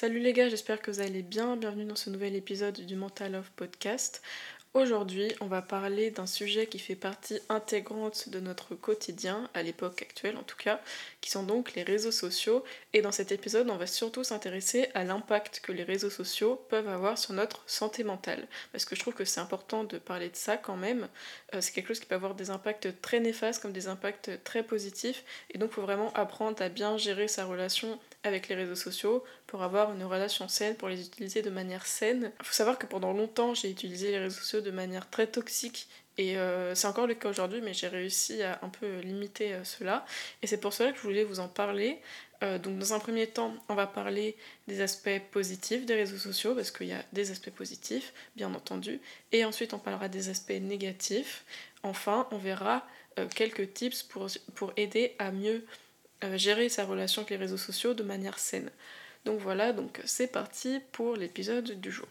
Salut les gars, j'espère que vous allez bien. Bienvenue dans ce nouvel épisode du Mental Love Podcast. Aujourd'hui, on va parler d'un sujet qui fait partie intégrante de notre quotidien, à l'époque actuelle en tout cas, qui sont donc les réseaux sociaux. Et dans cet épisode, on va surtout s'intéresser à l'impact que les réseaux sociaux peuvent avoir sur notre santé mentale. Parce que je trouve que c'est important de parler de ça quand même. Euh, c'est quelque chose qui peut avoir des impacts très néfastes comme des impacts très positifs. Et donc, il faut vraiment apprendre à bien gérer sa relation avec les réseaux sociaux pour avoir une relation saine, pour les utiliser de manière saine. Il faut savoir que pendant longtemps, j'ai utilisé les réseaux sociaux de manière très toxique et euh, c'est encore le cas aujourd'hui, mais j'ai réussi à un peu limiter euh, cela. Et c'est pour cela que je voulais vous en parler. Euh, donc dans un premier temps, on va parler des aspects positifs des réseaux sociaux, parce qu'il y a des aspects positifs, bien entendu. Et ensuite, on parlera des aspects négatifs. Enfin, on verra quelques tips pour, pour aider à mieux gérer sa relation avec les réseaux sociaux de manière saine. Donc voilà, donc c'est parti pour l'épisode du jour.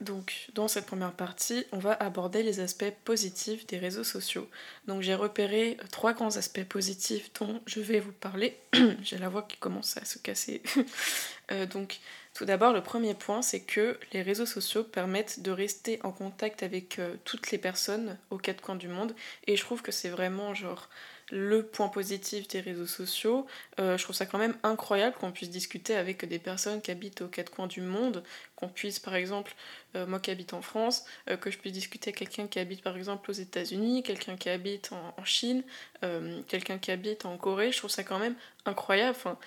Donc dans cette première partie, on va aborder les aspects positifs des réseaux sociaux. Donc j'ai repéré trois grands aspects positifs dont je vais vous parler. j'ai la voix qui commence à se casser. Euh, donc tout d'abord, le premier point, c'est que les réseaux sociaux permettent de rester en contact avec euh, toutes les personnes aux quatre coins du monde. Et je trouve que c'est vraiment genre le point positif des réseaux sociaux. Euh, je trouve ça quand même incroyable qu'on puisse discuter avec des personnes qui habitent aux quatre coins du monde, qu'on puisse par exemple, euh, moi qui habite en France, euh, que je puisse discuter avec quelqu'un qui habite par exemple aux États-Unis, quelqu'un qui habite en, en Chine, quelqu'un qui habite en Corée. Je trouve ça quand même incroyable. Enfin,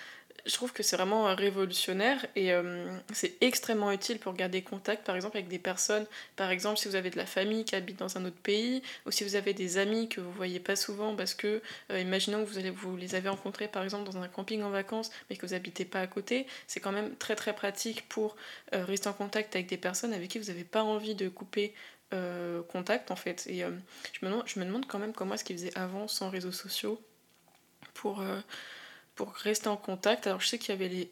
je trouve que c'est vraiment révolutionnaire et euh, c'est extrêmement utile pour garder contact par exemple avec des personnes, par exemple si vous avez de la famille qui habite dans un autre pays ou si vous avez des amis que vous voyez pas souvent parce que euh, imaginons que vous, allez, vous les avez rencontrés par exemple dans un camping en vacances mais que vous habitez pas à côté, c'est quand même très très pratique pour euh, rester en contact avec des personnes avec qui vous n'avez pas envie de couper contact en fait. Et je, me je me demande quand même comment est-ce qu'ils faisaient avant sans réseaux sociaux pour pour rester en contact. Alors je sais qu'il y avait les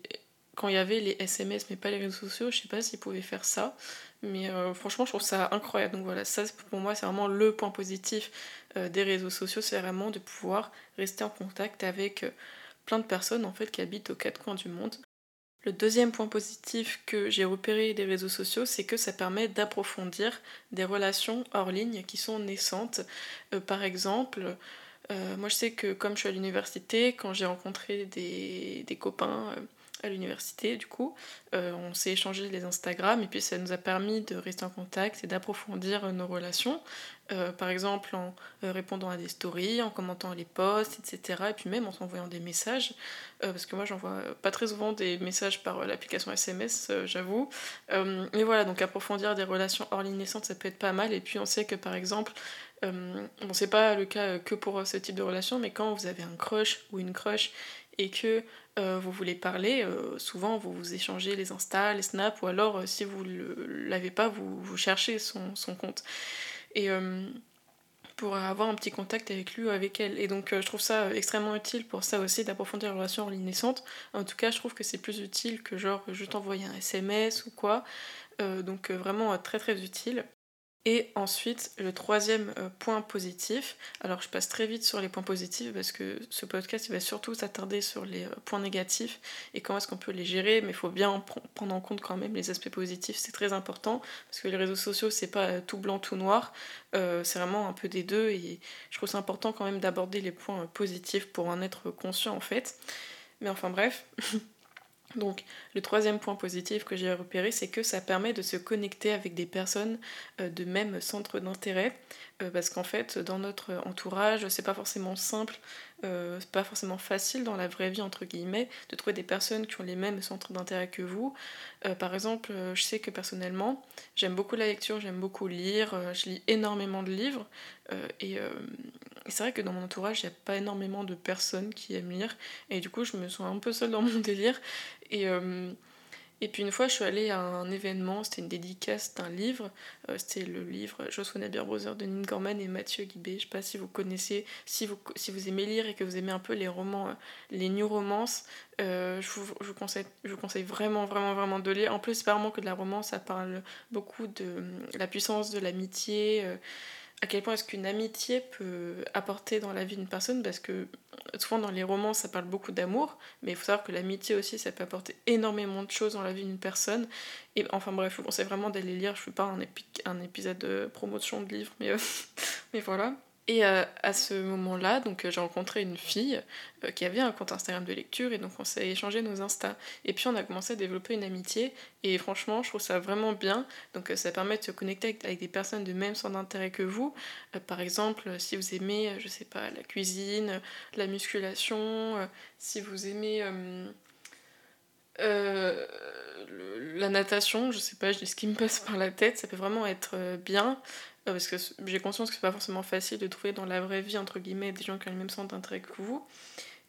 quand il y avait les SMS mais pas les réseaux sociaux, je sais pas s'ils pouvaient faire ça, mais euh, franchement je trouve ça incroyable. Donc voilà, ça pour moi c'est vraiment le point positif euh, des réseaux sociaux, c'est vraiment de pouvoir rester en contact avec euh, plein de personnes en fait qui habitent aux quatre coins du monde. Le deuxième point positif que j'ai repéré des réseaux sociaux, c'est que ça permet d'approfondir des relations hors ligne qui sont naissantes. par exemple, euh, moi, je sais que comme je suis à l'université, quand j'ai rencontré des, des copains euh, à l'université, du coup, euh, on s'est échangé les Instagram et puis ça nous a permis de rester en contact et d'approfondir nos relations. par exemple, en répondant à des stories, en commentant les posts, etc. Et puis même en s'envoyant des messages, parce que moi, j'envoie pas très souvent des messages par l'application SMS, j'avoue. mais voilà, donc approfondir des relations hors ligne naissantes, ça peut être pas mal. Et puis on sait que par exemple, euh, c'est pas le cas que pour ce type de relation, mais quand vous avez un crush ou une crush et que euh, vous voulez parler, euh, souvent vous vous échangez les Insta, les Snap, ou alors si vous ne l'avez pas, vous, vous cherchez son, son compte. Et pour avoir un petit contact avec lui ou avec elle. Et donc je trouve ça extrêmement utile pour ça aussi d'approfondir la relation en ligne naissante. En tout cas, je trouve que c'est plus utile que genre juste envoyer un SMS ou quoi. donc vraiment très très utile. Et ensuite, le troisième euh, point positif, alors je passe très vite sur les points positifs parce que ce podcast il va surtout s'attarder sur les euh, points négatifs et comment est-ce qu'on peut les gérer, mais il faut bien prendre en compte quand même les aspects positifs, c'est très important parce que les réseaux sociaux c'est pas euh, tout blanc, tout noir, c'est vraiment un peu des deux et je trouve c'est important quand même d'aborder les points positifs pour en être conscient en fait. Mais enfin bref. Donc le troisième point positif que j'ai repéré, c'est que ça permet de se connecter avec des personnes euh, de même centre d'intérêt, euh, parce qu'en fait dans notre entourage, c'est pas forcément simple, euh, c'est pas forcément facile dans la vraie vie entre guillemets de trouver des personnes qui ont les mêmes centres d'intérêt que vous. par exemple, je sais que personnellement, j'aime beaucoup la lecture, j'aime beaucoup lire, je lis énormément de livres et et c'est vrai que dans mon entourage, il n'y a pas énormément de personnes qui aiment lire. Et du coup, je me sens un peu seule dans mon délire. Et, euh, et puis une fois, je suis allée à un événement, c'était une dédicace d'un livre. Euh, c'était le livre Joshua Nabier Brother de Nin Gorman et Mathieu Guibé. Je sais pas si vous connaissez, si vous, si vous aimez lire et que vous aimez un peu les romans, euh, les new romances, je, vous, je, conseille, je vous conseille vraiment, vraiment, vraiment de lire. En plus, c'est pas vraiment que de la romance, ça parle beaucoup de la puissance de l'amitié à quel point est-ce qu'une amitié peut apporter dans la vie d'une personne parce que souvent dans les romans ça parle beaucoup d'amour mais il faut savoir que l'amitié aussi ça peut apporter énormément de choses dans la vie d'une personne. Et enfin bref je vous conseille vraiment d'aller lire je fais pas un, un épisode de promotion de livre mais, mais voilà et euh, à ce moment-là, donc euh, j'ai rencontré une fille euh, qui avait un compte Instagram de lecture et donc on s'est échangé nos Insta. Et puis on a commencé à développer une amitié et franchement, je trouve ça vraiment bien. Donc ça permet de se connecter avec, des personnes de même centre d'intérêt que vous. par exemple, si vous aimez, je sais pas, la cuisine, la musculation, si vous aimez la natation, je sais pas, je dis ce qui me passe par la tête, ça peut vraiment être bien. Parce que j'ai conscience que c'est pas forcément facile de trouver dans la vraie vie, entre guillemets, des gens qui ont le même centre d'intérêt que vous.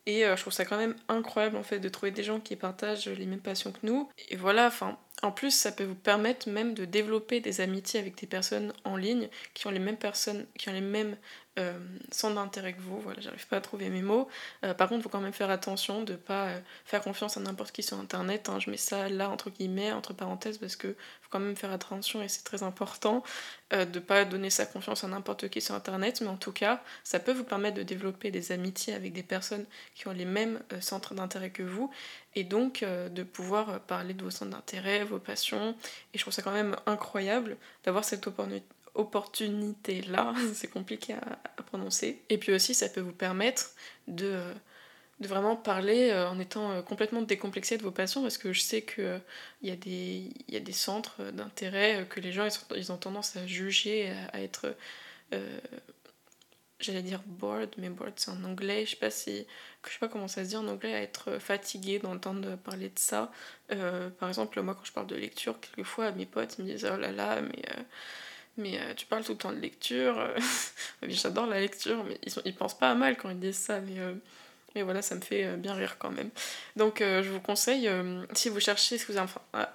Et euh, je trouve ça quand même incroyable en fait de trouver des gens qui partagent les mêmes passions que nous. Et voilà, enfin, en plus, ça peut vous permettre même de développer des amitiés avec des personnes en ligne qui ont les mêmes personnes, qui ont les mêmes euh, centres d'intérêt que vous. Voilà, j'arrive pas à trouver mes mots. Euh, par contre, il faut quand même faire attention de pas euh, faire confiance à n'importe qui sur internet. Hein. Je mets ça là entre guillemets, entre parenthèses, parce que faut quand même faire attention et c'est très important de pas donner sa confiance à n'importe qui sur internet. Mais en tout cas, ça peut vous permettre de développer des amitiés avec des personnes qui ont les mêmes centres d'intérêt que vous et donc de pouvoir parler de vos centres d'intérêt, vos passions. Et je trouve ça quand même incroyable d'avoir cette opportunité là, c'est compliqué à, prononcer. Et puis aussi, ça peut vous permettre de, de vraiment parler euh, en étant euh, complètement décomplexé de vos passions, parce que je sais qu'il euh, y, a des, y a des centres d'intérêt que les gens ils, ont tendance à juger, à, être j'allais dire bored, mais bored c'est en anglais, je sais pas si, je sais pas comment ça se dit en anglais, à être fatigué d'entendre parler de ça. Par exemple, moi quand je parle de lecture, quelquefois mes potes me disent oh là là, mais, mais euh, tu parles tout le temps de lecture. J'adore la lecture, mais ils, sont, ils pensent pas à mal quand ils disent ça, mais, mais voilà, ça me fait bien rire quand même. Donc je vous conseille, si vous cherchez, si vous avez, enfin,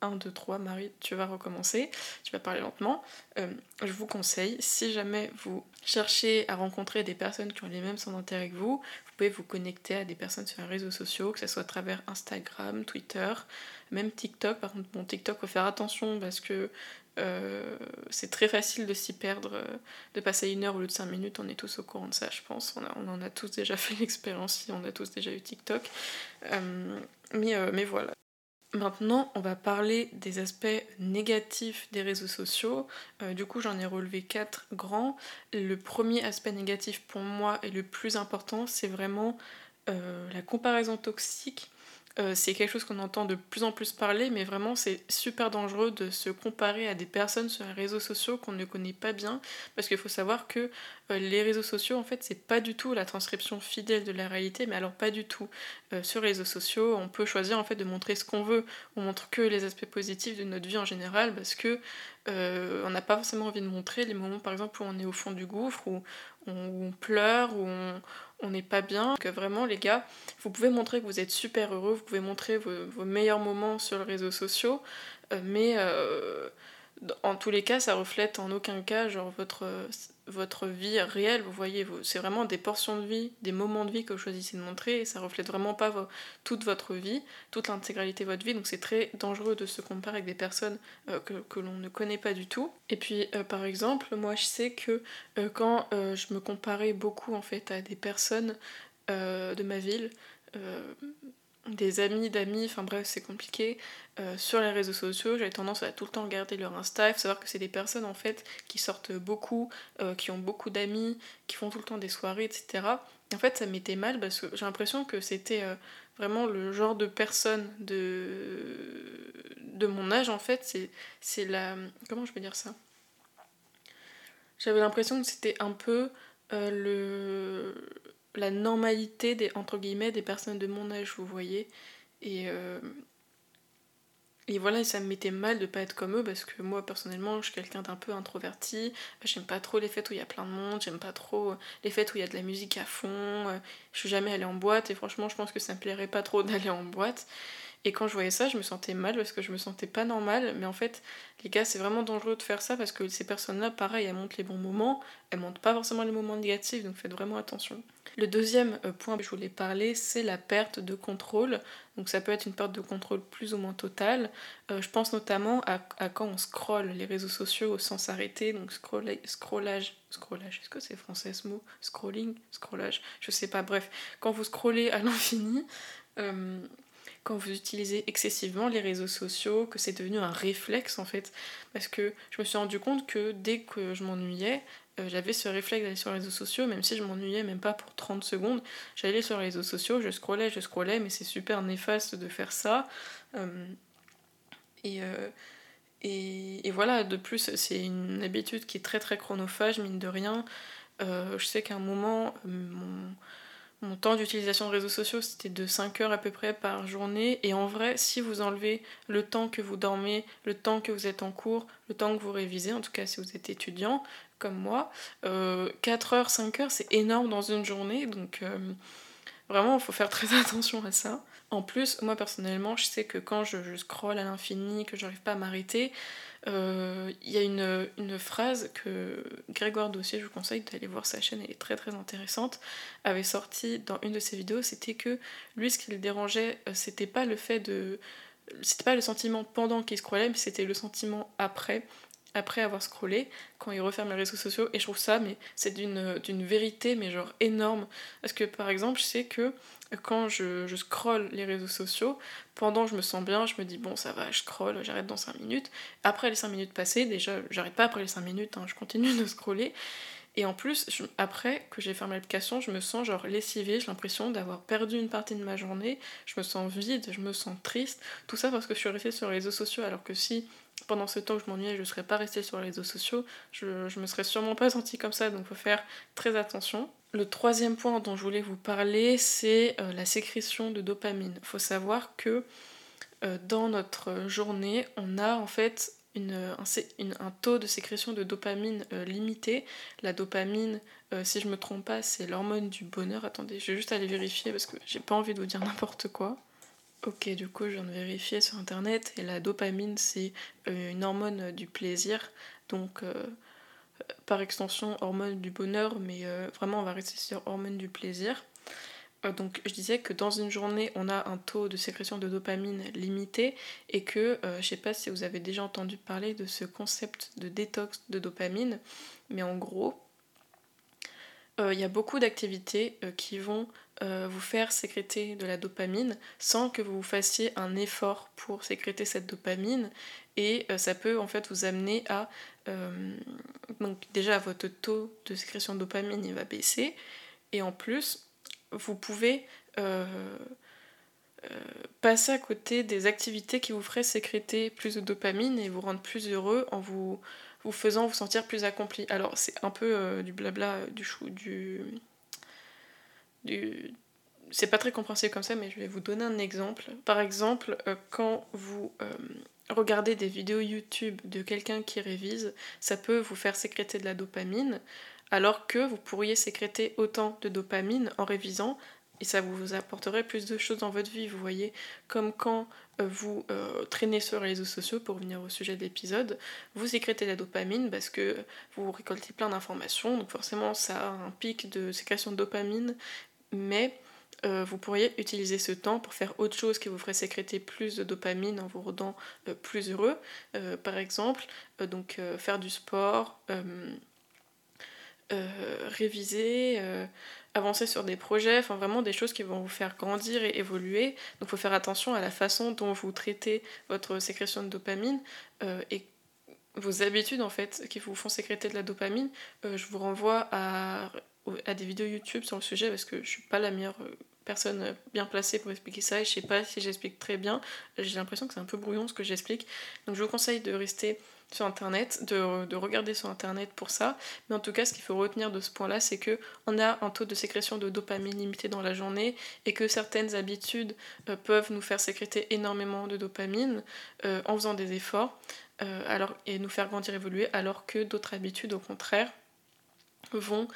1, 2, 3, Marie, tu vas recommencer, tu vas parler lentement. Euh, je vous conseille, si jamais vous cherchez à rencontrer des personnes qui ont les mêmes centres d'intérêt que vous, vous pouvez vous connecter à des personnes sur les réseaux sociaux, que ce soit à travers Instagram, Twitter, même TikTok. Par contre, bon, TikTok, faut faire attention parce que euh, c'est très facile de s'y perdre, euh, de passer une heure au lieu de 5 minutes, on est tous au courant de ça, je pense. On, on en a tous déjà fait l'expérience, on a tous déjà eu TikTok. mais, mais voilà. Maintenant, on va parler des aspects négatifs des réseaux sociaux. Euh, du coup, j'en ai relevé quatre grands. Le premier aspect négatif pour moi et le plus important, c'est vraiment euh, la comparaison toxique euh, c'est quelque chose qu'on entend de plus en plus parler, mais vraiment c'est super dangereux de se comparer à des personnes sur les réseaux sociaux qu'on ne connaît pas bien, parce qu'il faut savoir que les réseaux sociaux, en fait, c'est pas du tout la transcription fidèle de la réalité, mais alors pas du tout. Euh, sur les réseaux sociaux, on peut choisir en fait de montrer ce qu'on veut, on montre que les aspects positifs de notre vie en général, parce que on n'a pas forcément envie de montrer les moments par exemple où on est au fond du gouffre, où on, pleure, où on, n'est pas bien. Vraiment, les gars, vous pouvez montrer que vous êtes super heureux, vous pouvez montrer vos, meilleurs moments sur les réseaux sociaux, euh, mais euh, en tous les cas, ça reflète en aucun cas genre votre, votre vie réelle. Vous voyez, c'est vraiment des portions de vie, des moments de vie que vous choisissez de montrer et ça reflète vraiment pas toute votre vie, toute l'intégralité de votre vie. Donc c'est très dangereux de se comparer avec des personnes euh, que, l'on ne connaît pas du tout. Et puis euh, par exemple, moi je sais que euh, quand je me comparais beaucoup en fait à des personnes de ma ville, des amis d'amis, enfin bref, c'est compliqué. Euh, sur les réseaux sociaux, j'avais tendance à tout le temps regarder leur Insta. Il savoir que c'est des personnes en fait qui sortent beaucoup, euh, qui ont beaucoup d'amis, qui font tout le temps des soirées, etc. Et en fait, ça m'était mal parce que j'ai l'impression que c'était euh, vraiment le genre de personne de, de mon âge en fait. C'est la. Comment je peux dire ça? J'avais l'impression que c'était un peu le la normalité des entre guillemets des personnes de mon âge, vous voyez. Et euh, et voilà, ça me mettait mal de pas être comme eux parce que moi personnellement, je suis quelqu'un d'un peu introverti. J'aime pas trop les fêtes où il y a plein de monde, j'aime pas trop les fêtes où il y a de la musique à fond. Je suis jamais allée en boîte et franchement, je pense que ça me plairait pas trop d'aller en boîte. Et quand je voyais ça, je me sentais mal parce que je me sentais pas normal. Mais en fait, les gars, c'est vraiment dangereux de faire ça parce que ces personnes-là, pareil, elles montrent les bons moments, elles montrent pas forcément les moments négatifs, donc faites vraiment attention. Le deuxième euh, point que je voulais parler, c'est la perte de contrôle. Donc ça peut être une perte de contrôle plus ou moins totale. Euh, je pense notamment à, quand on scrolle les réseaux sociaux sans s'arrêter, donc scrollage, scrollage, est-ce que c'est français ce mot? Scrolling, scrollage, je sais pas, bref, quand vous scrollez à l'infini, euh, quand vous utilisez excessivement les réseaux sociaux, que c'est devenu un réflexe en fait. Parce que je me suis rendu compte que dès que je m'ennuyais, euh, j'avais ce réflexe d'aller sur les réseaux sociaux, même si je m'ennuyais même pas pour 30 secondes. J'allais sur les réseaux sociaux, je scrollais, je scrollais, mais c'est super néfaste de faire ça. Euh, et, et, et, voilà, de plus, c'est une habitude qui est très très chronophage, mine de rien. je sais qu'à un moment, mon mon temps d'utilisation de réseaux sociaux, c'était de 5 heures à peu près par journée. Et en vrai, si vous enlevez le temps que vous dormez, le temps que vous êtes en cours, le temps que vous révisez, en tout cas si vous êtes étudiant, comme moi, 4 euh, heures, 5 heures, c'est énorme dans une journée. Donc euh, vraiment, il faut faire très attention à ça. En plus, moi personnellement, je sais que quand je, scrolle à l'infini, que j'arrive pas à m'arrêter, euh, il y a une, phrase que Grégoire Dossier, je vous conseille d'aller voir sa chaîne, elle est très très intéressante, avait sorti dans une de ses vidéos, c'était que lui ce qui le dérangeait, euh, c'était pas le fait de... C'était pas le sentiment pendant qu'il scrollait, mais c'était le sentiment après, après avoir scrollé, quand il referme les réseaux sociaux, et je trouve ça, mais c'est d'une vérité, mais genre énorme. Parce que par exemple, je sais que quand je, je scrolle les réseaux sociaux, pendant je me sens bien, je me dis bon ça va, je scroll, j'arrête dans 5 minutes. Après les 5 minutes passées, déjà j'arrête pas après les 5 minutes, hein, je continue de scroller. Et en plus, après que j'ai fermé l'application, je me sens genre lessivée, j'ai l'impression d'avoir perdu une partie de ma journée, je me sens vide, je me sens triste, tout ça parce que je suis restée sur les réseaux sociaux alors que si pendant ce temps que je m'ennuyais, je ne serais pas restée sur les réseaux sociaux, je, je me serais sûrement pas sentie comme ça, donc faut faire très attention. Le troisième point dont je voulais vous parler, c'est euh, la sécrétion de dopamine. Il faut savoir que euh, dans notre journée, on a en fait un, taux de sécrétion de dopamine euh, limité. La dopamine, si je me trompe pas, c'est l'hormone du bonheur. Attendez, je vais juste aller vérifier parce que j'ai pas envie de vous dire n'importe quoi. Ok, du coup, je viens de vérifier sur internet et la dopamine, c'est une hormone du plaisir. Donc, par extension hormone du bonheur, mais euh, vraiment on va rester sur hormone du plaisir. Euh, donc je disais que dans une journée on a un taux de sécrétion de dopamine limité et que euh, je sais pas si vous avez déjà entendu parler de ce concept de détox de dopamine, mais en gros il y a beaucoup d'activités qui vont vous faire sécréter de la dopamine sans que vous fassiez un effort pour sécréter cette dopamine. Et ça peut en fait vous amener à euh, donc déjà votre taux de sécrétion de dopamine il va baisser. Et en plus vous pouvez euh, euh, passer à côté des activités qui vous feraient sécréter plus de dopamine et vous rendre plus heureux en vous, vous faisant vous sentir plus accompli. Alors c'est un peu du blabla, du chou, du... du c'est pas très compréhensible comme ça, mais je vais vous donner un exemple. Par exemple, quand vous regarder des vidéos YouTube de quelqu'un qui révise, ça peut vous faire sécréter de la dopamine, alors que vous pourriez sécréter autant de dopamine en révisant et ça vous apporterait plus de choses dans votre vie, vous voyez, comme quand euh, vous euh, traînez sur les réseaux sociaux, pour revenir au sujet de l'épisode, vous sécrétez la dopamine parce que vous récoltez plein d'informations, donc forcément ça a un pic de sécrétion de dopamine, mais euh, vous pourriez utiliser ce temps pour faire autre chose qui vous ferait sécréter plus de dopamine en vous rendant plus heureux. Par exemple, donc faire du sport, réviser, avancer sur des projets, enfin vraiment des choses qui vont vous faire grandir et évoluer. Donc il faut faire attention à la façon dont vous traitez votre sécrétion de dopamine et vos habitudes en fait qui vous font sécréter de la dopamine. je vous renvoie à à des vidéos YouTube sur le sujet parce que je suis pas la meilleure euh, personne bien placée pour expliquer ça et je sais pas si j'explique très bien. J'ai l'impression que c'est un peu brouillon ce que j'explique. Donc je vous conseille de rester sur internet, de, de, regarder sur internet pour ça. Mais en tout cas, ce qu'il faut retenir de ce point-là, c'est que on a un taux de sécrétion de dopamine limité dans la journée et que certaines habitudes euh, peuvent nous faire sécréter énormément de dopamine euh, en faisant des efforts alors, et nous faire grandir, évoluer, alors que d'autres habitudes, au contraire, vont euh,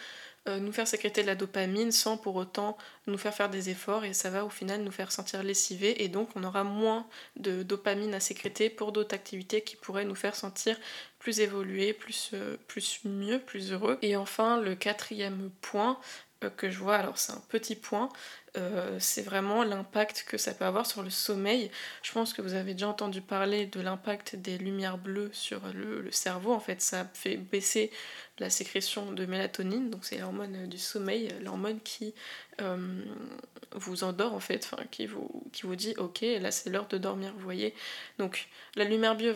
nous faire sécréter de la dopamine sans pour autant nous faire faire des efforts et ça va au final nous faire sentir lessivés et donc on aura moins de dopamine à sécréter pour d'autres activités qui pourraient nous faire sentir plus évolués, plus, euh, plus mieux, plus heureux. Et enfin le quatrième point euh, que je vois, alors c'est un petit point, euh, c'est vraiment l'impact que ça peut avoir sur le sommeil. Je pense que vous avez déjà entendu parler de l'impact des lumières bleues sur le, cerveau. En fait, ça fait baisser la sécrétion de mélatonine, donc c'est l'hormone du sommeil, l'hormone qui euh, vous endort en fait, enfin, qui, vous, dit ok, là c'est l'heure de dormir, vous voyez. Donc la lumière bleue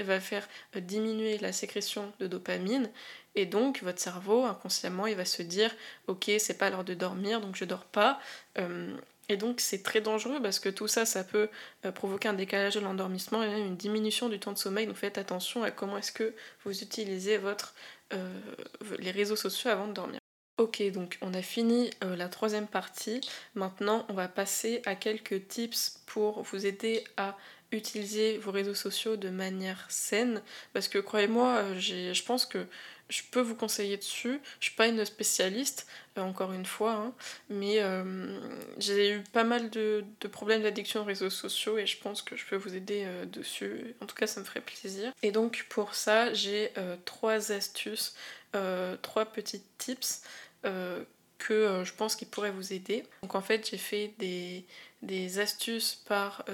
va faire diminuer la sécrétion de dopamine et donc, votre cerveau, inconsciemment, il va se dire Ok, c'est pas l'heure de dormir, donc je dors pas. Euh, et donc, c'est très dangereux parce que tout ça, ça peut euh, provoquer un décalage de l'endormissement et même une diminution du temps de sommeil. Donc, faites attention à comment est-ce que vous utilisez votre, euh, les réseaux sociaux avant de dormir. Ok, donc on a fini la troisième partie. Maintenant, on va passer à quelques tips pour vous aider à utiliser vos réseaux sociaux de manière saine. Parce que croyez-moi, je pense que je peux vous conseiller dessus. Je suis pas une spécialiste, euh, encore une fois, hein, mais euh, j'ai eu pas mal de, problèmes d'addiction aux réseaux sociaux et je pense que je peux vous aider euh, dessus. En tout cas, ça me ferait plaisir. Et donc pour ça, j'ai trois astuces, trois petits tips que je pense qu'ils pourraient vous aider. Donc en fait, j'ai fait des, des astuces par...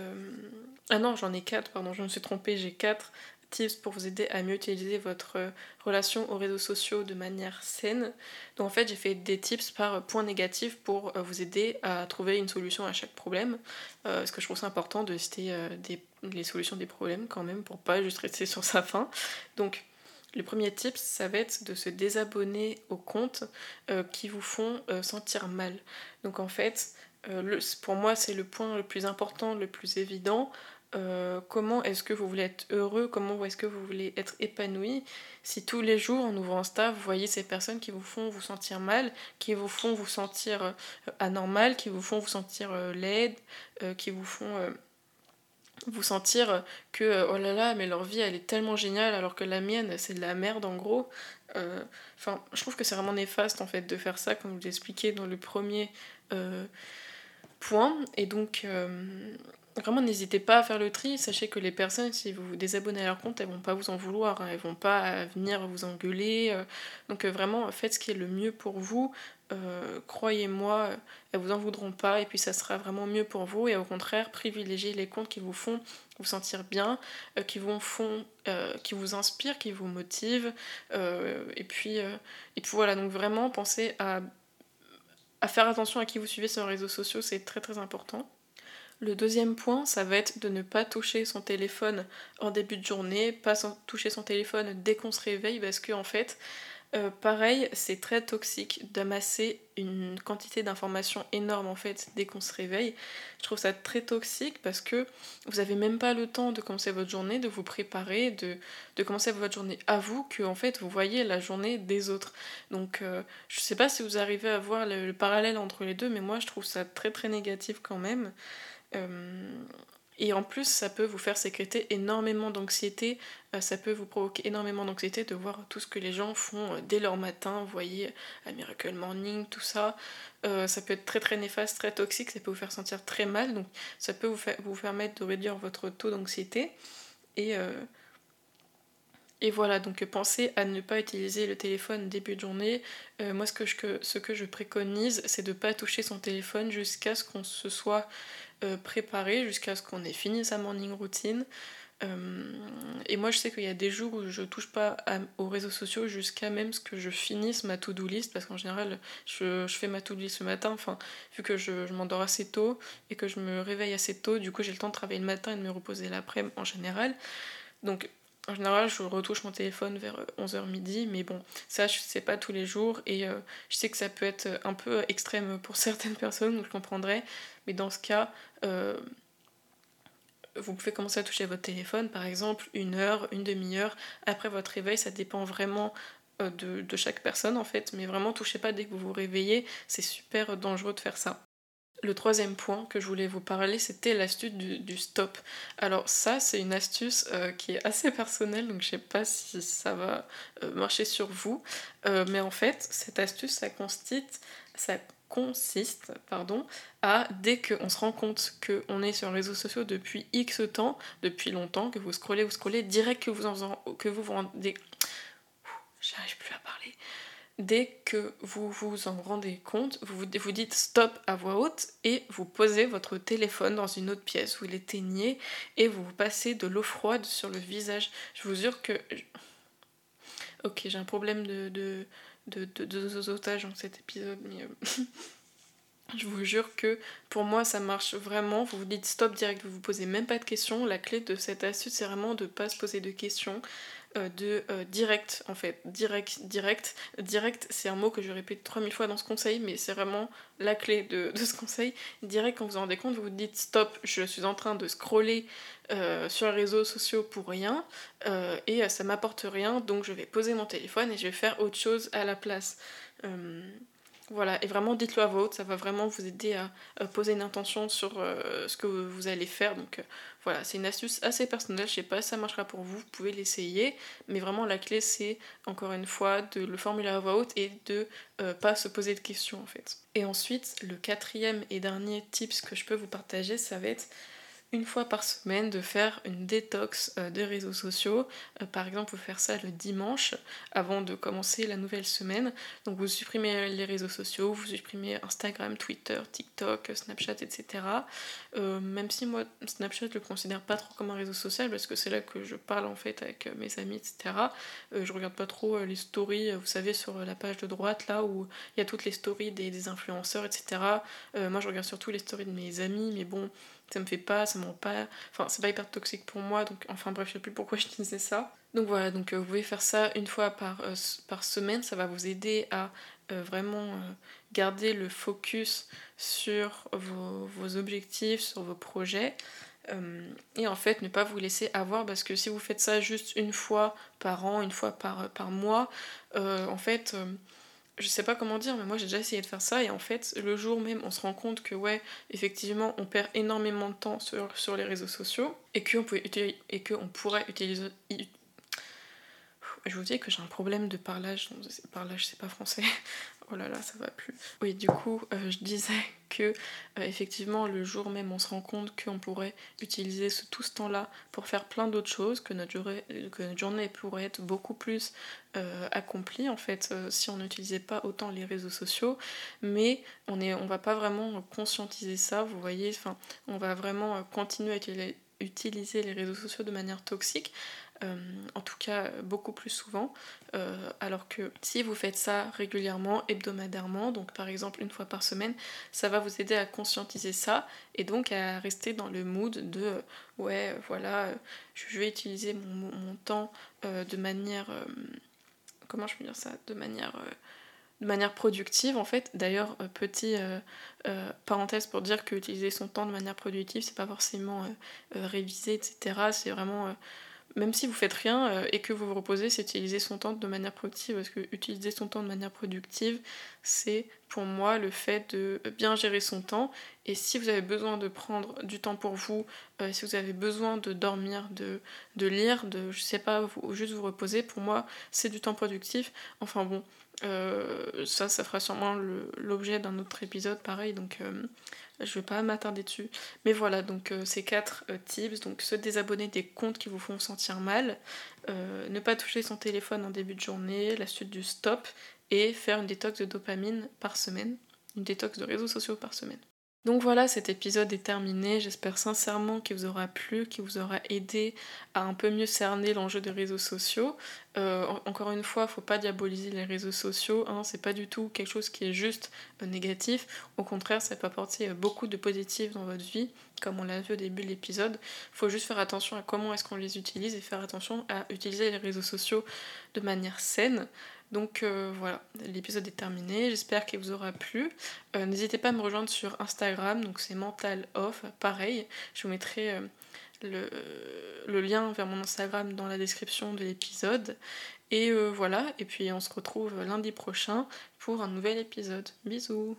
Ah non, j'en ai quatre, pardon, je me suis trompée, j'ai quatre tips pour vous aider à mieux utiliser votre euh, relation aux réseaux sociaux de manière saine. Donc en fait j'ai fait des tips par point négatif pour euh, vous aider à trouver une solution à chaque problème. Euh, parce que je trouve ça important de citer les solutions des problèmes quand même pour pas juste rester sur sa fin. Donc le premier tip, ça va être de se désabonner aux comptes qui vous font sentir mal. Donc en fait, pour moi, c'est le point le plus important, le plus évident. Euh, comment est-ce que vous voulez être heureux, comment est-ce que vous voulez être épanoui, si tous les jours en ouvrant Insta, vous voyez ces personnes qui vous font vous sentir mal, qui vous font vous sentir euh, anormal, qui vous font vous sentir euh, laide, qui vous font vous sentir que oh là là, mais leur vie elle est tellement géniale alors que la mienne c'est de la merde en gros. Enfin, je trouve que c'est vraiment néfaste en fait de faire ça, comme je vous expliqué dans le premier point. Et donc, Vraiment, n'hésitez pas à faire le tri. Sachez que les personnes, si vous vous désabonnez à leur compte, elles vont pas vous en vouloir. Hein. Elles vont pas venir vous engueuler. Euh. Donc euh, vraiment, faites ce qui est le mieux pour vous. Euh, croyez-moi, elles vous en voudront pas. Et puis ça sera vraiment mieux pour vous. Et au contraire, privilégiez les comptes qui vous font vous sentir bien, qui vous font, qui vous inspirent, qui vous motivent. et puis, et puis voilà. Donc vraiment, pensez à à faire attention à qui vous suivez sur les réseaux sociaux, c'est très très important. Le deuxième point, ça va être de ne pas toucher son téléphone en début de journée, pas toucher son téléphone dès qu'on se réveille, parce que en fait, euh, pareil, c'est très toxique d'amasser une quantité d'informations énorme en fait dès qu'on se réveille. Je trouve ça très toxique parce que vous avez même pas le temps de commencer votre journée, de vous préparer, de, commencer votre journée à vous, que en fait vous voyez la journée des autres. Donc euh, je sais pas si vous arrivez à voir le parallèle entre les deux, mais moi je trouve ça très très négatif quand même. Euh, et en plus, ça peut vous faire sécréter énormément d'anxiété, euh, ça peut vous provoquer énormément d'anxiété de voir tout ce que les gens font euh, dès leur matin, vous voyez, à Miracle Morning, tout ça. ça peut être très très néfaste, très toxique, ça peut vous faire sentir très mal, donc ça peut vous, vous permettre de réduire votre taux d'anxiété. Et, et voilà, donc pensez à ne pas utiliser le téléphone début de journée. moi, ce que je, ce que je préconise, c'est de ne pas toucher son téléphone jusqu'à ce qu'on se soit préparer jusqu'à ce qu'on ait fini sa morning routine. Euh, et moi, je sais qu'il y a des jours où je touche pas aux réseaux sociaux jusqu'à même ce que je finisse ma to-do list, parce qu'en général, je, fais ma to-do list le matin, enfin, vu que je, je m'endors assez tôt et que je me réveille assez tôt, du coup, j'ai le temps de travailler le matin et de me reposer l'après-midi en général. Donc, en général, je retouche mon téléphone vers 11h midi, mais bon, ça, je sais pas tous les jours et euh, je sais que ça peut être un peu extrême pour certaines personnes, donc je comprendrais. Mais dans ce cas, euh, vous pouvez commencer à toucher votre téléphone, par exemple, une heure, une demi-heure après votre réveil. Ça dépend vraiment euh, de, chaque personne en fait, mais vraiment touchez pas dès que vous vous réveillez. C'est super dangereux de faire ça. Le troisième point que je voulais vous parler, c'était l'astuce du, stop. Alors ça, c'est une astuce euh, qui est assez personnelle, donc je sais pas si ça va euh, marcher sur vous. Euh, mais en fait, cette astuce, ça consiste, ça consiste pardon, à dès qu'on se rend compte qu'on est sur les réseaux sociaux depuis X temps, depuis longtemps, que vous scrollez, vous scrollez, direct que vous en, que vous vous rendez... J'arrive plus à parler dès que vous vous en rendez compte, vous vous dites stop à voix haute et vous posez votre téléphone dans une autre pièce, vous l'éteignez et vous vous passez de l'eau froide sur le visage. Je vous jure que... Ok, j'ai un problème de, de, de, de, otages dans cet épisode, mais... Euh, je vous jure que pour moi ça marche vraiment. Vous vous dites stop direct, vous vous posez même pas de questions. La clé de cette astuce c'est vraiment de pas se poser de questions. Euh, de euh, direct en fait. Direct, direct. Direct, c'est un mot que je répète 3000 fois dans ce conseil, mais c'est vraiment la clé de, ce conseil. Direct, quand vous vous rendez compte, vous vous dites stop, je suis en train de scroller euh, sur les réseaux sociaux pour rien et ça m'apporte rien, donc je vais poser mon téléphone et je vais faire autre chose à la place. Voilà, et vraiment dites-le à voix haute, ça va vraiment vous aider à, poser une intention sur euh, ce que vous allez faire. Donc euh, voilà, c'est une astuce assez personnelle, je sais pas si ça marchera pour vous, vous pouvez l'essayer, mais vraiment la clé c'est encore une fois de le formuler à voix haute et de euh, pas se poser de questions en fait. Et ensuite, le quatrième et dernier tips que je peux vous partager, ça va être une fois par semaine de faire une détox euh, des réseaux sociaux. Euh, par exemple, vous faire ça le dimanche avant de commencer la nouvelle semaine. Donc vous supprimez les réseaux sociaux, vous supprimez Instagram, Twitter, TikTok, Snapchat, etc. Euh, même si moi, Snapchat, je le considère pas trop comme un réseau social parce que c'est là que je parle en fait avec mes amis, etc. je regarde pas trop les stories, vous savez, sur la page de droite là où il y a toutes les stories des, des influenceurs, etc. moi, je regarde surtout les stories de mes amis, mais bon ça me fait pas, ça me rend pas. Enfin, c'est pas hyper toxique pour moi, donc enfin bref, je sais plus pourquoi je disais ça. Donc voilà, donc euh, vous pouvez faire ça une fois par, euh, par semaine, ça va vous aider à euh, vraiment garder le focus sur vos, vos, objectifs, sur vos projets. et en fait, ne pas vous laisser avoir parce que si vous faites ça juste une fois par an, une fois par, par mois, en fait je sais pas comment dire, mais moi j'ai déjà essayé de faire ça et en fait, le jour même, on se rend compte que, ouais, effectivement, on perd énormément de temps sur, sur les réseaux sociaux et qu'on et pourrait utiliser. Je vous dis que j'ai un problème de parlage, parlage c'est pas français, oh là là, ça va plus. Oui, du coup, euh, je disais que euh, effectivement, le jour même, on se rend compte qu'on pourrait utiliser tout ce temps-là pour faire plein d'autres choses, que notre, notre journée pourrait être beaucoup plus euh, accomplie en fait si on n'utilisait pas autant les réseaux sociaux. Mais on est, on va pas vraiment conscientiser ça, vous voyez. Enfin, on va vraiment continuer à utiliser les réseaux sociaux de manière toxique euh, en tout cas beaucoup plus souvent, euh, alors que si vous faites ça régulièrement, hebdomadairement, donc par exemple une fois par semaine, ça va vous aider à conscientiser ça et donc à rester dans le mood de euh, ouais voilà, je vais utiliser mon, temps de manière comment je peux dire ça, de manière de manière productive en fait. D'ailleurs, petit parenthèse pour dire que utiliser son temps de manière productive, c'est pas forcément réviser, etc. C'est vraiment même si vous faites rien euh, et que vous vous reposez, c'est utiliser son temps de manière productive. Parce que utiliser son temps de manière productive, c'est pour moi le fait de bien gérer son temps. Et si vous avez besoin de prendre du temps pour vous, euh, si vous avez besoin de dormir, de, lire, de je sais pas, vous, juste vous reposer, pour moi c'est du temps productif. Enfin bon, euh, ça, ça fera sûrement l'objet d'un autre épisode pareil. Donc je vais pas m'attarder dessus. Mais voilà, donc euh, ces quatre euh, tips, donc se désabonner des comptes qui vous font sentir mal, euh, ne pas toucher son téléphone en début de journée, la suite du stop, et faire une détox de dopamine par semaine, une détox de réseaux sociaux par semaine. Donc voilà, cet épisode est terminé. J'espère sincèrement qu'il vous aura plu, qu'il vous aura aidé à un peu mieux cerner l'enjeu des réseaux sociaux. Euh, encore une fois, faut pas diaboliser les réseaux sociaux. Hein, c'est pas du tout quelque chose qui est juste euh, négatif. Au contraire, ça peut apporter euh, beaucoup de positif dans votre vie, comme on l'a vu au début de l'épisode. Faut juste faire attention à comment est-ce qu'on les utilise et faire attention à utiliser les réseaux sociaux de manière saine. Donc euh, voilà, l'épisode est terminé, j'espère qu'il vous aura plu. Euh, n'hésitez pas à me rejoindre sur Instagram, donc c'est mental off, pareil, je vous mettrai euh, le, le, lien vers mon Instagram dans la description de l'épisode. Et voilà, et puis on se retrouve lundi prochain pour un nouvel épisode. Bisous